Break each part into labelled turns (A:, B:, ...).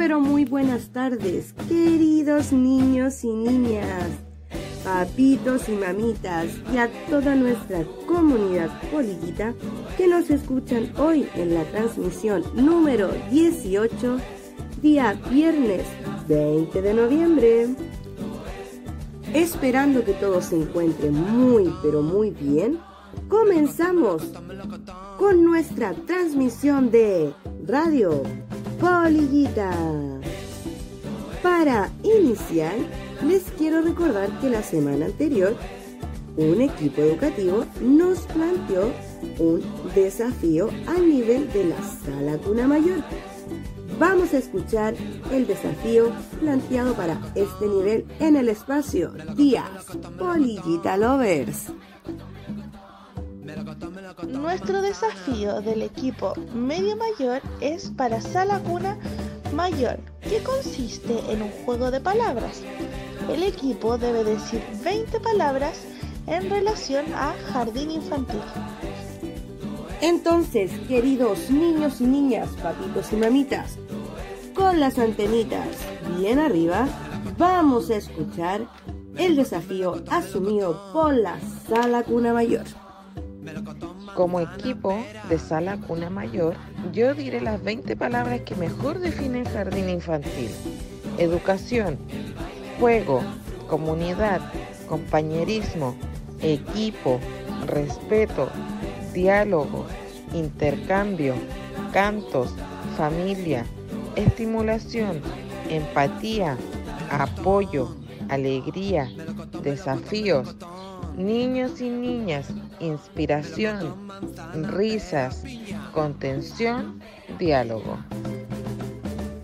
A: pero muy buenas tardes, queridos niños y niñas, papitos y mamitas y a toda nuestra comunidad polillita que nos escuchan hoy en la transmisión número 18, día viernes 20 de noviembre. Esperando que todo se encuentre muy pero muy bien, comenzamos con nuestra transmisión de radio Polillita. Para iniciar, les quiero recordar que la semana anterior un equipo educativo nos planteó un desafío al nivel de la sala cuna mayor. Vamos a escuchar el desafío planteado para este nivel en el espacio Días Polillita Lovers.
B: Nuestro desafío del equipo medio mayor es para Sala Cuna Mayor, que consiste en un juego de palabras. El equipo debe decir 20 palabras en relación a jardín infantil.
A: Entonces, queridos niños y niñas, papitos y mamitas, con las antenitas bien arriba, vamos a escuchar el desafío asumido por la Sala Cuna Mayor.
C: Como equipo de sala cuna mayor, yo diré las 20 palabras que mejor definen jardín infantil. Educación, juego, comunidad, compañerismo, equipo, respeto, diálogo, intercambio, cantos, familia, estimulación, empatía, apoyo, alegría, desafíos, niños y niñas, inspiración, risas, contención, diálogo.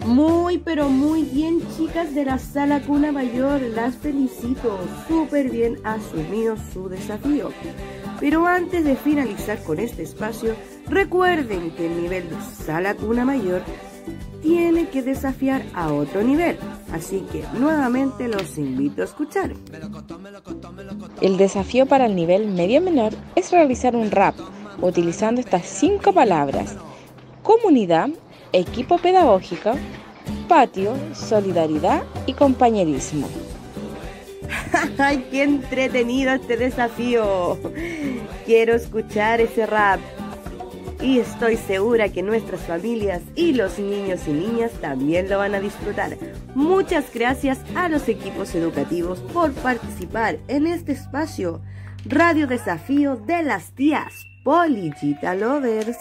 A: Muy, pero muy bien, chicas de la sala Cuna Mayor. Las felicito. Súper bien asumido su desafío. Pero antes de finalizar con este espacio, recuerden que el nivel de sala Cuna Mayor tiene que desafiar a otro nivel. Así que nuevamente los invito a escuchar.
D: El desafío para el nivel medio menor es realizar un rap utilizando estas cinco palabras. Comunidad, equipo pedagógico, patio, solidaridad y compañerismo.
A: ¡Ay, qué entretenido este desafío! Quiero escuchar ese rap y estoy segura que nuestras familias y los niños y niñas también lo van a disfrutar. Muchas gracias a los equipos educativos por participar en este espacio Radio Desafío de las Tías Polillita Lovers.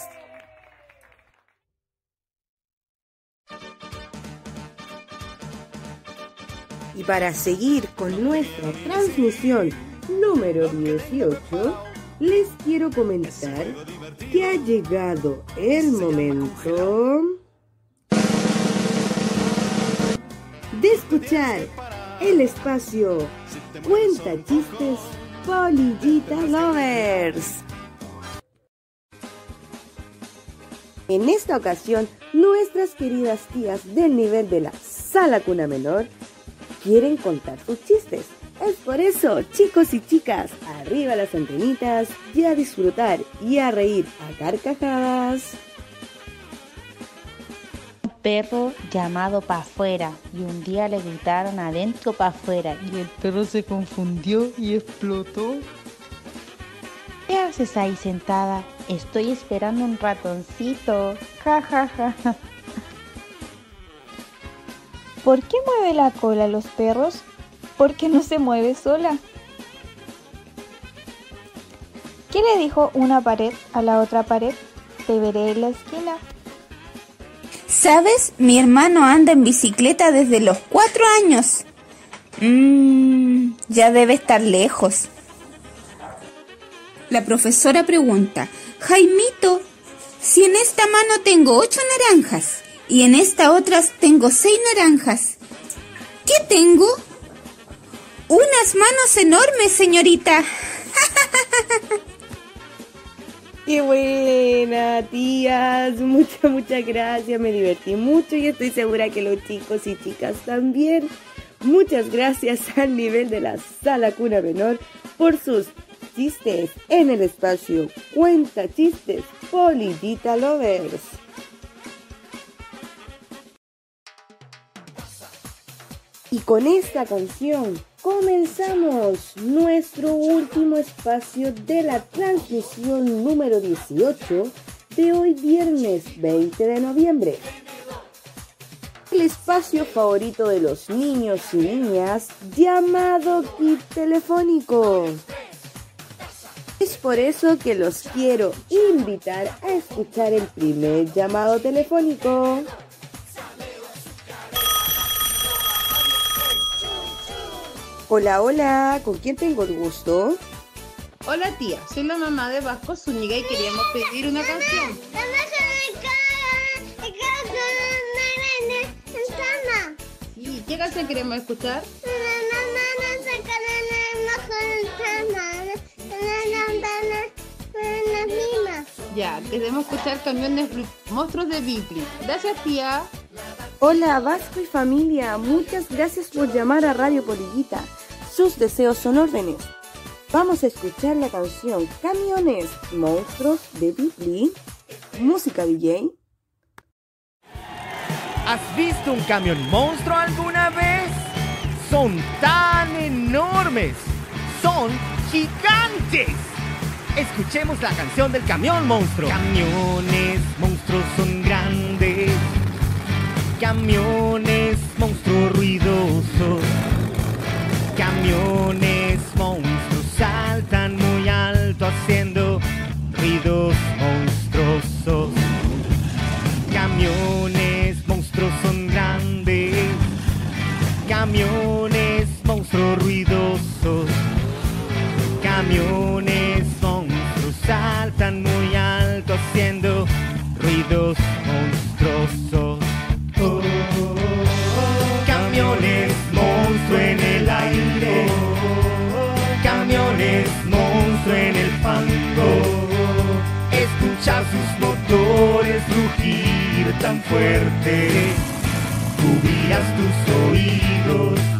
A: Y para seguir con nuestra transmisión número 18, les quiero comentar que ha llegado el momento de escuchar el espacio Cuenta Chistes Polillita Lovers. En esta ocasión, nuestras queridas tías del nivel de la sala cuna menor quieren contar sus chistes. Es por eso, chicos y chicas, arriba las antenitas y a disfrutar y a reír a carcajadas.
E: Un perro llamado pa' afuera y un día le gritaron adentro pa' afuera y el perro se confundió y explotó. ¿Qué haces ahí sentada? Estoy esperando un ratoncito. Ja, ja, ja, ja. ¿Por qué mueve la cola los perros? Porque no se mueve sola. ¿Qué le dijo una pared a la otra pared? Te veré en la esquina.
F: ¿Sabes? Mi hermano anda en bicicleta desde los cuatro años. Mmm, ya debe estar lejos. La profesora pregunta, Jaimito, si en esta mano tengo ocho naranjas y en esta otra tengo seis naranjas, ¿qué tengo? Unas manos enormes, señorita.
A: Qué buena, tías. Muchas, muchas gracias. Me divertí mucho y estoy segura que los chicos y chicas también. Muchas gracias al nivel de la sala cuna menor por sus chistes en el espacio. Cuenta chistes, Polillita Lovers. con esta canción comenzamos nuestro último espacio de la transmisión número 18 de hoy viernes 20 de noviembre. El espacio favorito de los niños y niñas llamado Kit Telefónico. Es por eso que los quiero invitar a escuchar el primer llamado telefónico. Hola, hola, ¿con quién tengo el gusto?
G: Hola tía, soy la mamá de Vasco Zúñiga y queríamos pedir una canción. Sí, ¿qué canción queremos escuchar? Ya, queremos escuchar camiones monstruos de Bibli. Gracias tía.
A: Hola Vasco y familia, muchas gracias por llamar a Radio Polillita. Sus deseos son órdenes. Vamos a escuchar la canción Camiones Monstruos de Bibli. Música DJ.
H: ¿Has visto un camión monstruo alguna vez? Son tan enormes. Son gigantes. Escuchemos la canción del camión monstruo. Camiones monstruos son grandes Camiones, monstruos ruidosos. Camiones, tan fuerte. Cubrirás tus oídos.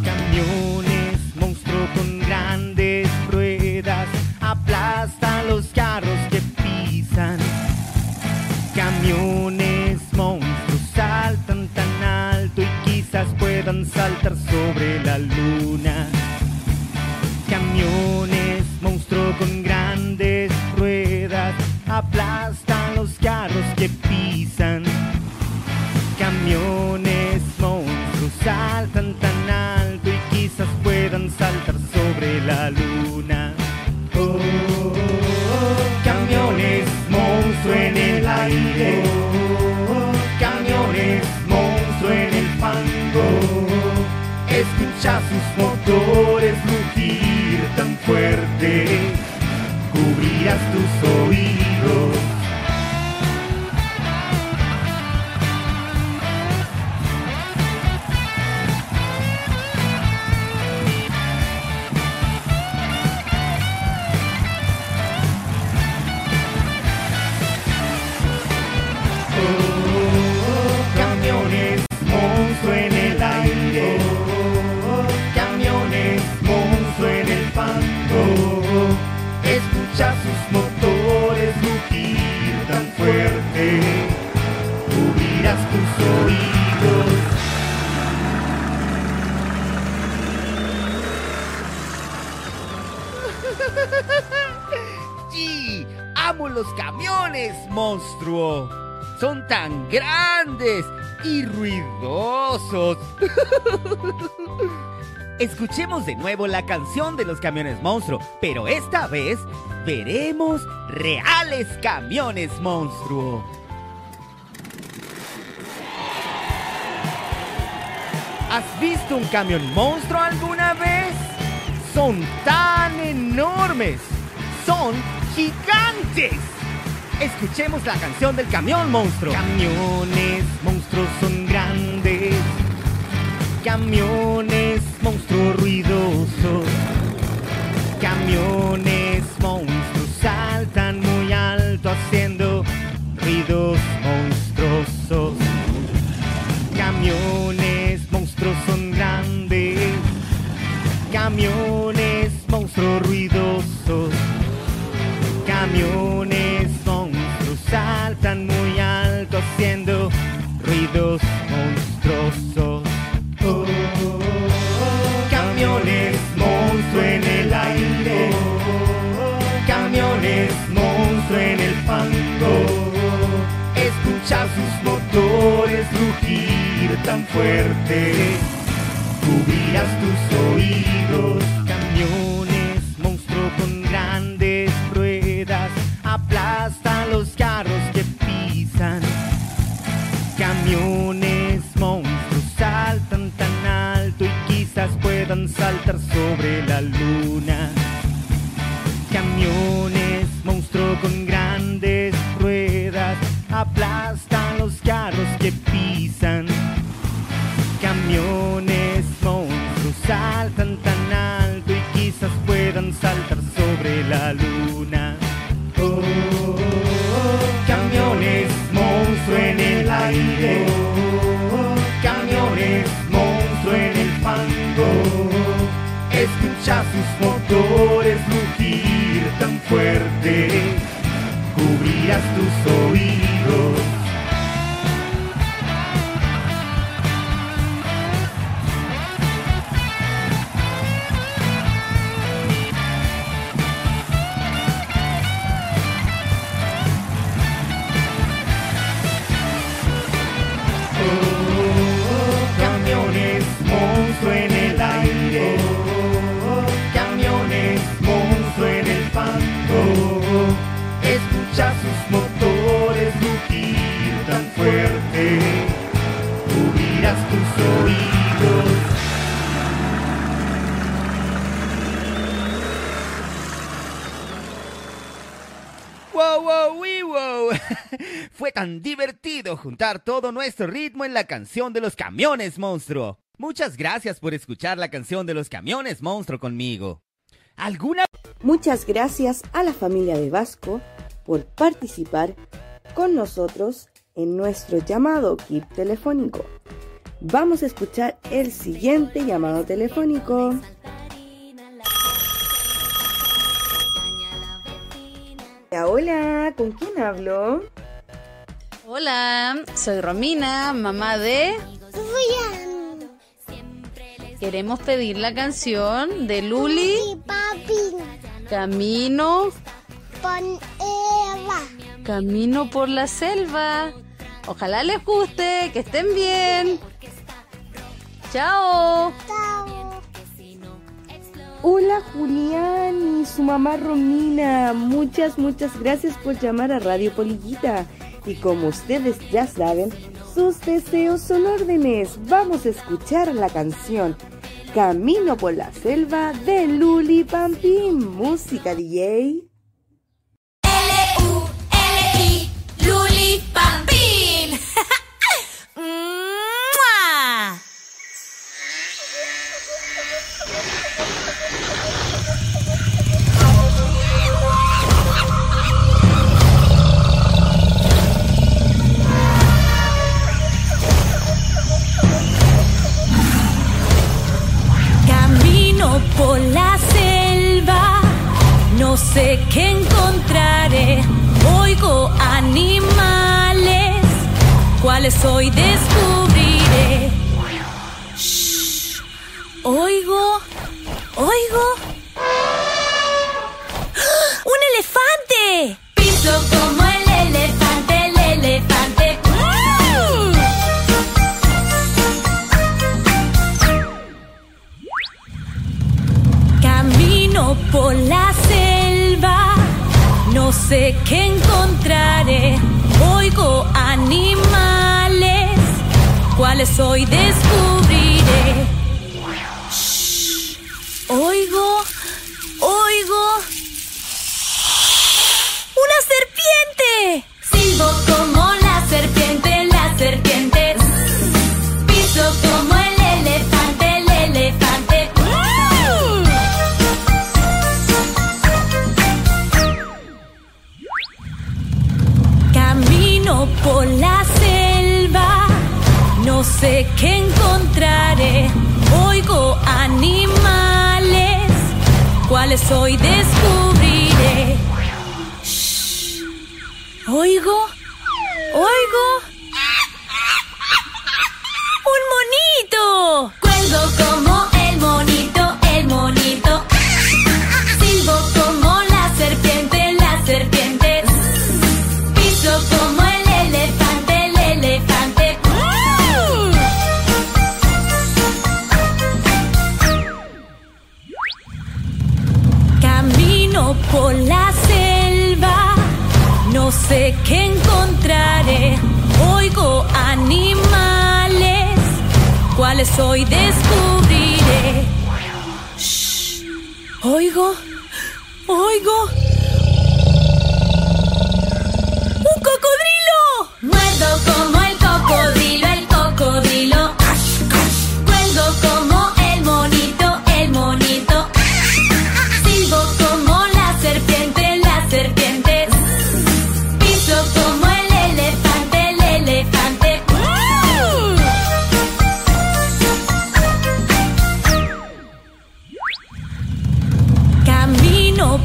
H: Los camiones, monstruo. Son tan grandes y ruidosos. Escuchemos de nuevo la canción de los camiones monstruo, pero esta vez veremos reales camiones monstruo. ¿Has visto un camión monstruo alguna vez? Son tan enormes. Son gigantes. Escuchemos la canción del camión monstruo. Camiones monstruos son grandes. Camiones monstruos ruidosos. Juntar todo nuestro ritmo en la canción de los camiones, monstruo. Muchas gracias por escuchar la canción de los camiones, monstruo, conmigo. ¿Alguna
A: Muchas gracias a la familia de Vasco por participar con nosotros en nuestro llamado kit telefónico. Vamos a escuchar el siguiente llamado telefónico. Hola, ¿con quién hablo?
I: Hola, soy Romina, mamá de... Queremos pedir la canción de Luli, Camino, Camino por la selva. Ojalá les guste, que estén bien. Chao.
A: Hola Julián y su mamá Romina. Muchas, muchas gracias por llamar a Radio Polillita. Y como ustedes ya saben, sus deseos son órdenes. Vamos a escuchar la canción Camino por la selva de Luli Pampín. Música DJ.
J: Sé qué encontraré. Oigo animales, cuáles hoy descubriré. Shh. Oigo, oigo. ¡Ah! ¡Un elefante! Piso como el elefante, el elefante. ¡Mm! Camino por la selva, no sé qué encontraré. Oigo animales, cuáles hoy descubriré. Shh. Oigo, por la selva, no sé qué encontraré. Oigo animales, cuáles hoy descubriré. Shh. Oigo, oigo.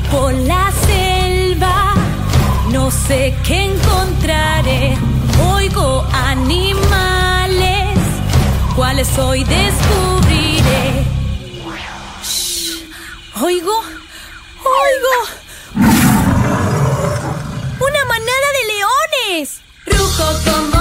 J: Por la selva, no sé qué encontraré. Oigo animales, cuáles hoy descubriré. Shh. Oigo, oigo. ¡Una manada de leones! Rujo como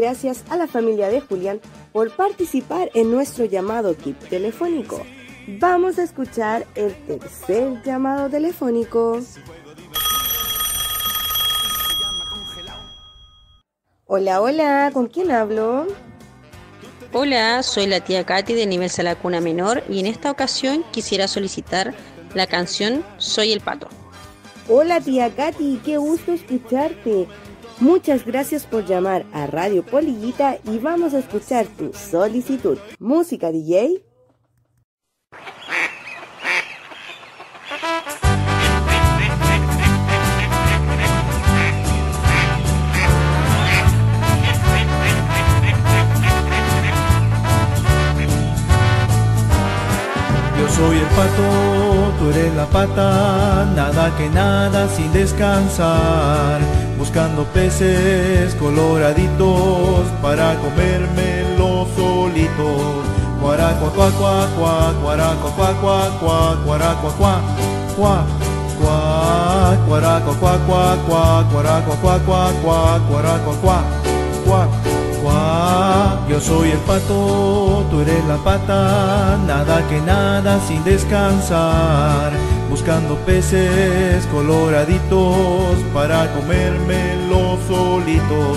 A: gracias a la familia de Julián por participar en nuestro llamado kit telefónico. Vamos a escuchar el tercer llamado telefónico. Hola, hola, ¿con quién hablo?
K: Hola, soy la tía Katy de Nivel Salacuna Menor y en esta ocasión quisiera solicitar la canción Soy el Pato.
A: Hola tía Katy, qué gusto escucharte. Muchas gracias por llamar a Radio Polillita y vamos a escuchar tu solicitud. Música DJ.
L: Yo soy el pato, eres la pata, nada que nada sin descansar, buscando peces coloraditos para comérmelos solitos. Guaracua, cua, cua, cua, guaracua, cua, cua, cua, guaracua, cua, cua, cua, guaracua, cua, cua, cua, guaracua, cua, cua, cua, guaracua, cua, cua, Yo soy el pato, tú eres la pata, nada que nada sin descansar, buscando peces coloraditos para comérmelos solitos.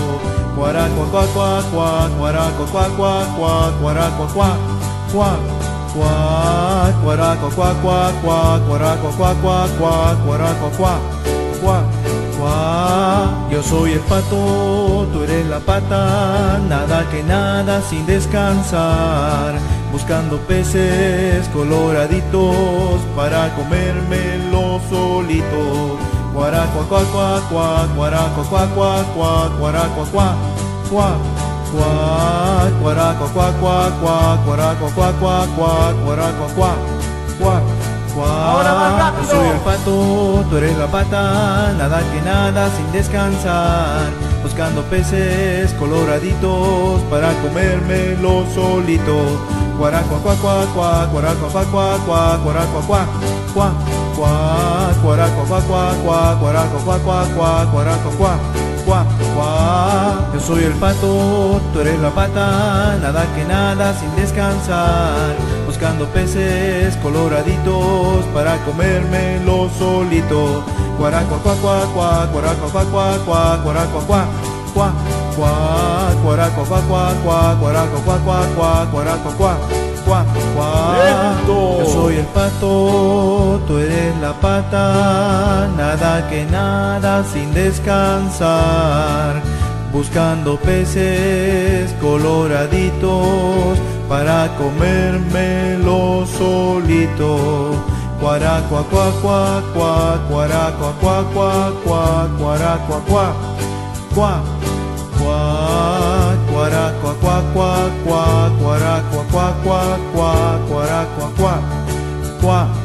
L: Guaracua, cua, cua, cua, guaracua, cua, cua, cua, guaracua, cua, cua, cua, guaracua, cua, cua, cua, guaracua, cua, cua, cua, guaracua, cua, cua, Yo soy el pato, tú eres la pata, nada que nada sin descansar, buscando peces coloraditos para comérmelos solitos. Guaracua, cua, cua, cua, guaracua, cua, cua, cua, guaracua, cua, cua, cua, guaracua, cua, cua, cua, guaracua, cua, cua, cua, cua, cua, cua. Yo soy el pato, tú eres la pata, nada que nada sin descansar, buscando peces coloraditos para comérmelos solitos. Guaracua, cua, cua, cua, guaracua, cua, cua, cua, cua, cua, cua, cua, cua, cua, cua, cua, cua, cua, cua, cua. Yo soy el pato, tú eres la pata, nada que nada sin descansar, buscando peces coloraditos para comérmelos solitos. Guaracua, cua, cua, cua, cua, cua, cua, cua, cua, cua, cua, cua, cua, cua, cua, cua, guaracua, cua, cua, cua. Yo soy el pato, tú eres la pata, nada que nada sin descansar, buscando peces coloraditos para comérmelo solito. Cuaracua, cua, cua, cua, cuaracua, cua, cua, cua, cuaracua, cua, cua, cua, cuaracua, cua, cua, cua, cuaracua, cua, cua, cua, cuaracua, cua, cua.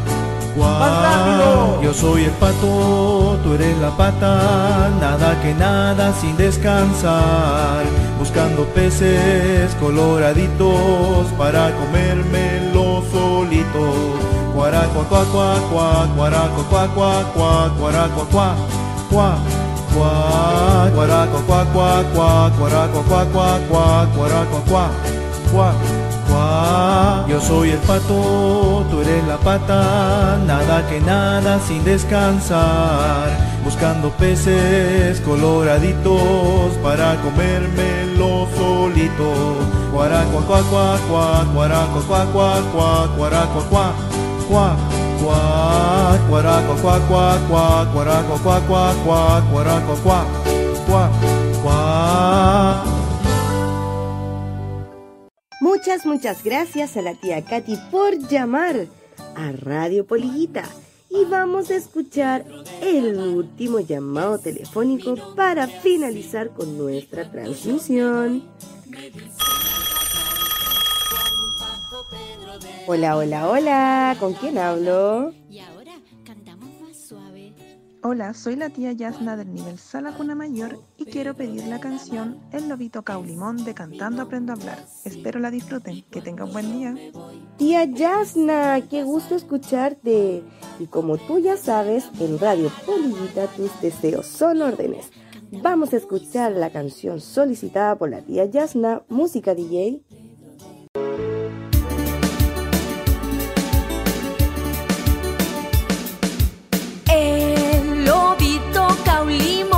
L: Yo soy el pato, tú eres la pata, nada que nada sin descansar, buscando peces coloraditos para comérmelo solito. Cuaracua, cua, cua, cua, cua, cua, cua, cua, cua, cua, cua, cua, cua, cua, cua, cua, cua, Yo soy el pato, tú eres la pata, nada que nada sin descansar, buscando peces coloraditos para comérmelo solito. Cuaracua, cua, cua, cua, cuaracua, cua, cua, cua, cuaracua, cua, cua, cua, cuaracua, cua, cua, cua, cuaracua, cua, cua, cua, cuaracua, cua, cua,
A: Muchas, muchas gracias a la tía Katy por llamar a Radio Polillita. Y vamos a escuchar el último llamado telefónico para finalizar con nuestra transmisión. Hola, hola, hola. ¿Con quién hablo?
M: Hola, soy la tía Yasna del nivel Sala Cuna Mayor y quiero pedir la canción El Lobito Caulimón de Cantando Aprendo a Hablar. Espero la disfruten. Que tengan buen día.
A: Tía Yasna, qué gusto escucharte. Y como tú ya sabes, en Radio Polillita tus deseos son órdenes. Vamos a escuchar la canción solicitada por la tía Yasna, música DJ.
N: Lobito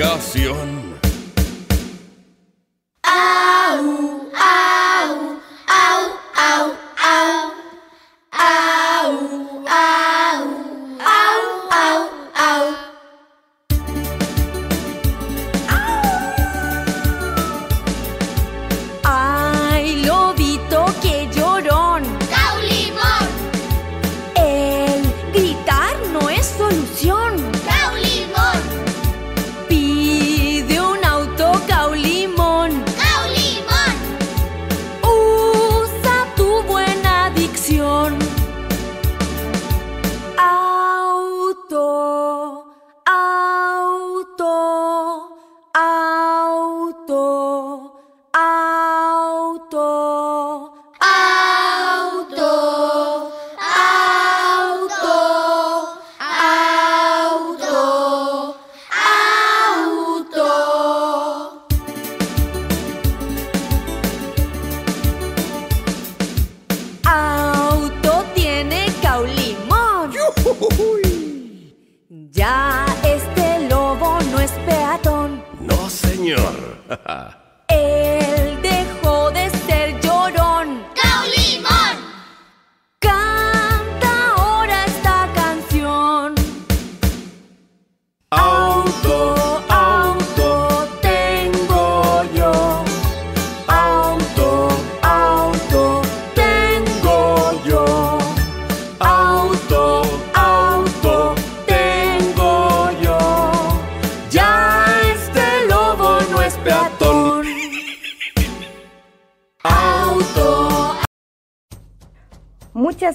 N: por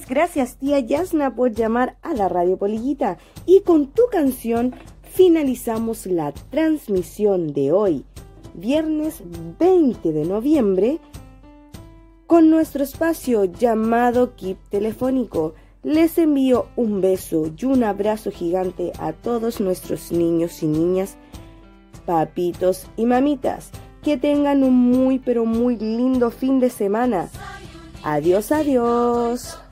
A: Gracias tía Yasna por llamar a la Radio Polillita y con tu canción finalizamos la transmisión de hoy, viernes 20 de noviembre, con nuestro espacio llamado Kip Telefónico. Les envío un beso y un abrazo gigante a todos nuestros niños y niñas, papitos y mamitas. Que tengan un muy pero muy lindo fin de semana. Adiós, adiós.